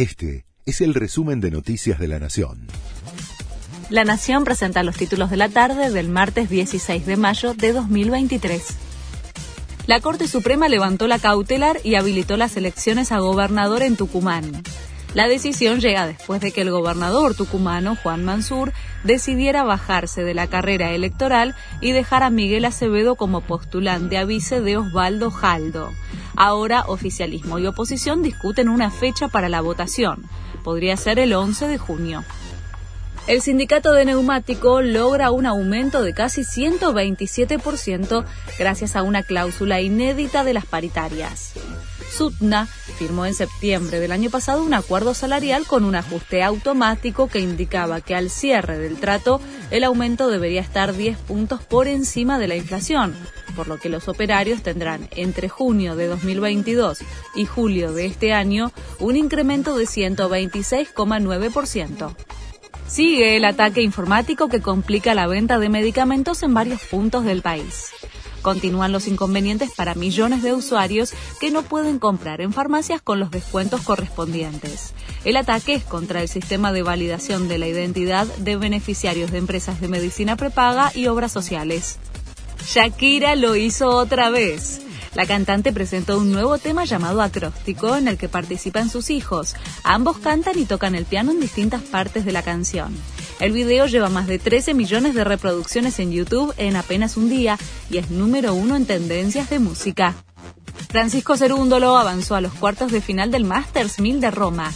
Este es el resumen de Noticias de la Nación. La Nación presenta los títulos de la tarde del martes 16 de mayo de 2023. La Corte Suprema levantó la cautelar y habilitó las elecciones a gobernador en Tucumán. La decisión llega después de que el gobernador tucumano, Juan Mansur, decidiera bajarse de la carrera electoral y dejar a Miguel Acevedo como postulante a vice de Osvaldo Jaldo. Ahora oficialismo y oposición discuten una fecha para la votación. Podría ser el 11 de junio. El sindicato de neumático logra un aumento de casi 127% gracias a una cláusula inédita de las paritarias. Sutna firmó en septiembre del año pasado un acuerdo salarial con un ajuste automático que indicaba que al cierre del trato el aumento debería estar 10 puntos por encima de la inflación, por lo que los operarios tendrán entre junio de 2022 y julio de este año un incremento de 126,9%. Sigue el ataque informático que complica la venta de medicamentos en varios puntos del país. Continúan los inconvenientes para millones de usuarios que no pueden comprar en farmacias con los descuentos correspondientes. El ataque es contra el sistema de validación de la identidad de beneficiarios de empresas de medicina prepaga y obras sociales. Shakira lo hizo otra vez. La cantante presentó un nuevo tema llamado Acróstico en el que participan sus hijos. Ambos cantan y tocan el piano en distintas partes de la canción. El video lleva más de 13 millones de reproducciones en YouTube en apenas un día y es número uno en tendencias de música. Francisco Cerúndolo avanzó a los cuartos de final del Masters 1000 de Roma.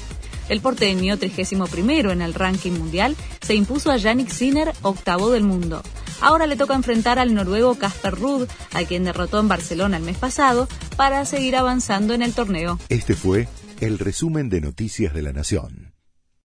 El porteño, 31 en el ranking mundial, se impuso a Yannick Sinner, octavo del mundo. Ahora le toca enfrentar al noruego Casper Ruud, a quien derrotó en Barcelona el mes pasado, para seguir avanzando en el torneo. Este fue el resumen de Noticias de la Nación.